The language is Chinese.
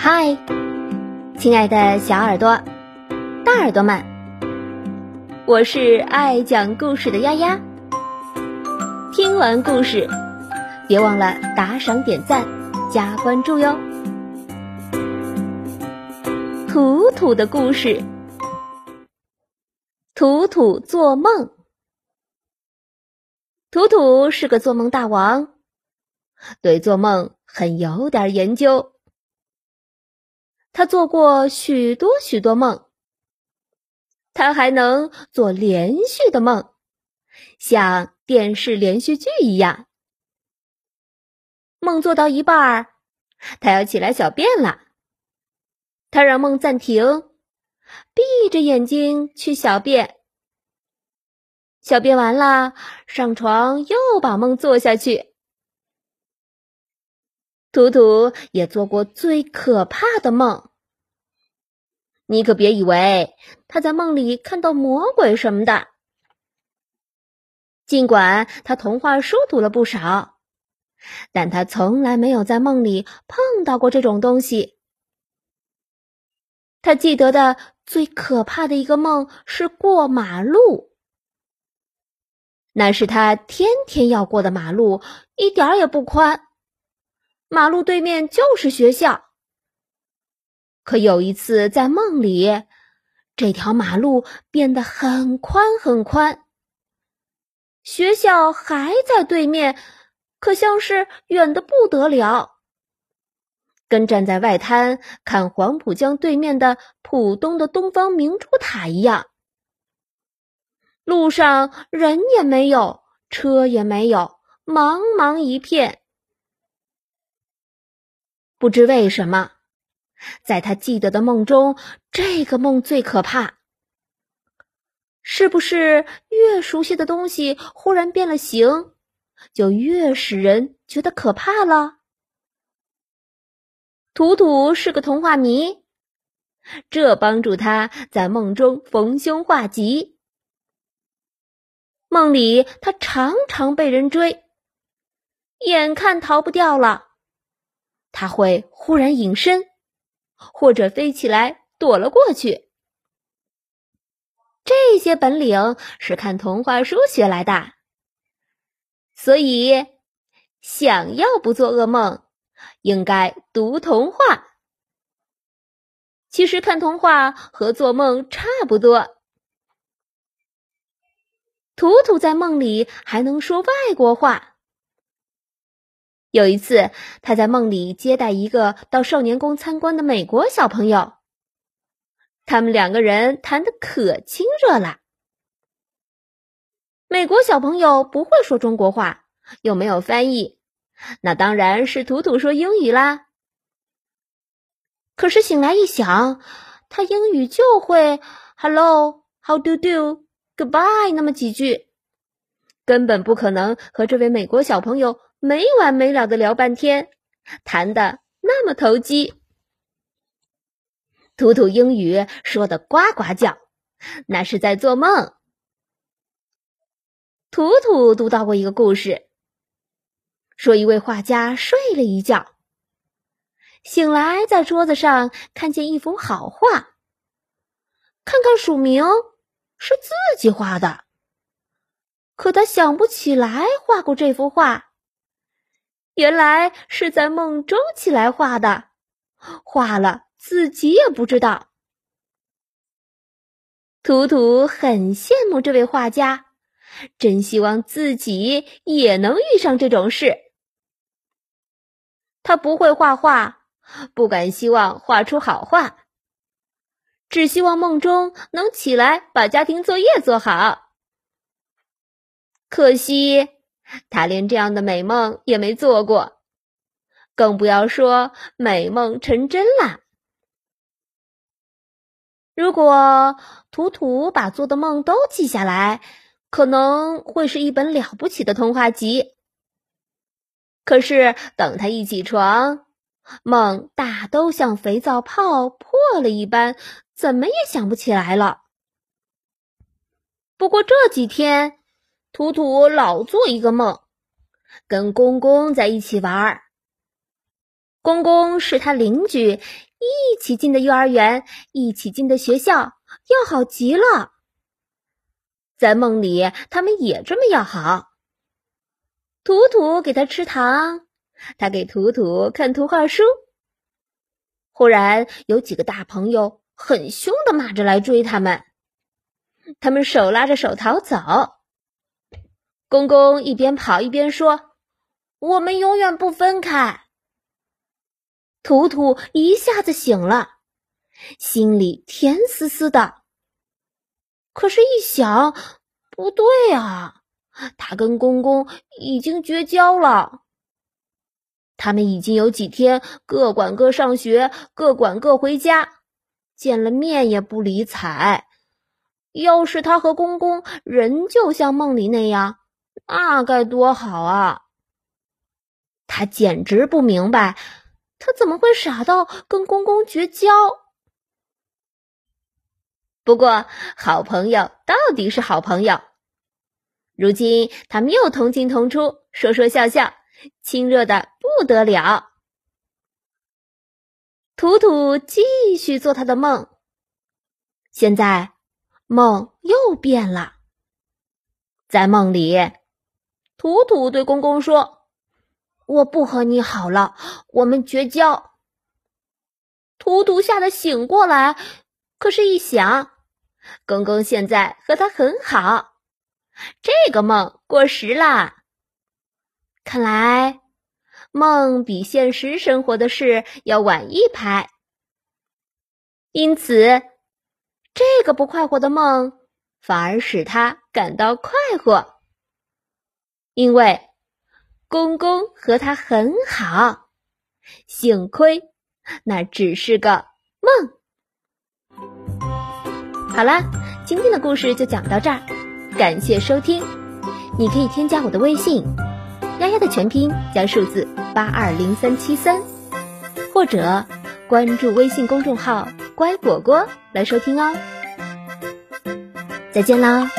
嗨，亲爱的小耳朵、大耳朵们，我是爱讲故事的丫丫。听完故事，别忘了打赏、点赞、加关注哟。图图的故事，图图做梦。图图是个做梦大王，对做梦很有点研究。他做过许多许多梦，他还能做连续的梦，像电视连续剧一样。梦做到一半儿，他要起来小便了。他让梦暂停，闭着眼睛去小便。小便完了，上床又把梦做下去。图图也做过最可怕的梦。你可别以为他在梦里看到魔鬼什么的。尽管他童话书读了不少，但他从来没有在梦里碰到过这种东西。他记得的最可怕的一个梦是过马路，那是他天天要过的马路，一点儿也不宽，马路对面就是学校。可有一次，在梦里，这条马路变得很宽很宽。学校还在对面，可像是远的不得了，跟站在外滩看黄浦江对面的浦东的东方明珠塔一样。路上人也没有，车也没有，茫茫一片。不知为什么。在他记得的梦中，这个梦最可怕。是不是越熟悉的东西忽然变了形，就越使人觉得可怕了？图图是个童话迷，这帮助他在梦中逢凶化吉。梦里他常常被人追，眼看逃不掉了，他会忽然隐身。或者飞起来躲了过去，这些本领是看童话书学来的。所以，想要不做噩梦，应该读童话。其实看童话和做梦差不多。图图在梦里还能说外国话。有一次，他在梦里接待一个到少年宫参观的美国小朋友，他们两个人谈得可亲热了。美国小朋友不会说中国话，又没有翻译，那当然是图图说英语啦。可是醒来一想，他英语就会 “hello”“how do do”“goodbye” 那么几句，根本不可能和这位美国小朋友。没完没了的聊半天，谈的那么投机。图图英语说的呱呱叫，那是在做梦。图图读到过一个故事，说一位画家睡了一觉，醒来在桌子上看见一幅好画，看看署名是自己画的，可他想不起来画过这幅画。原来是在梦中起来画的，画了自己也不知道。图图很羡慕这位画家，真希望自己也能遇上这种事。他不会画画，不敢希望画出好画，只希望梦中能起来把家庭作业做好。可惜。他连这样的美梦也没做过，更不要说美梦成真了。如果图图把做的梦都记下来，可能会是一本了不起的童话集。可是等他一起床，梦大都像肥皂泡破了一般，怎么也想不起来了。不过这几天。图图老做一个梦，跟公公在一起玩儿。公公是他邻居，一起进的幼儿园，一起进的学校，要好极了。在梦里，他们也这么要好。图图给他吃糖，他给图图看图画书。忽然，有几个大朋友很凶的骂着来追他们，他们手拉着手逃走。公公一边跑一边说：“我们永远不分开。”图图一下子醒了，心里甜丝丝的。可是，一想，不对啊，他跟公公已经绝交了。他们已经有几天各管各上学，各管各回家，见了面也不理睬。要是他和公公仍旧像梦里那样，那该多好啊！他简直不明白，他怎么会傻到跟公公绝交。不过，好朋友到底是好朋友。如今他们又同进同出，说说笑笑，亲热的不得了。图图继续做他的梦。现在梦又变了，在梦里，图图对公公说：“我不和你好了，我们绝交。”图图吓得醒过来，可是，一想。公公现在和他很好，这个梦过时啦。看来梦比现实生活的事要晚一拍，因此这个不快活的梦反而使他感到快活，因为公公和他很好。幸亏那只是个梦。好啦，今天的故事就讲到这儿，感谢收听。你可以添加我的微信“丫丫”的全拼加数字八二零三七三，或者关注微信公众号“乖果果”来收听哦。再见啦！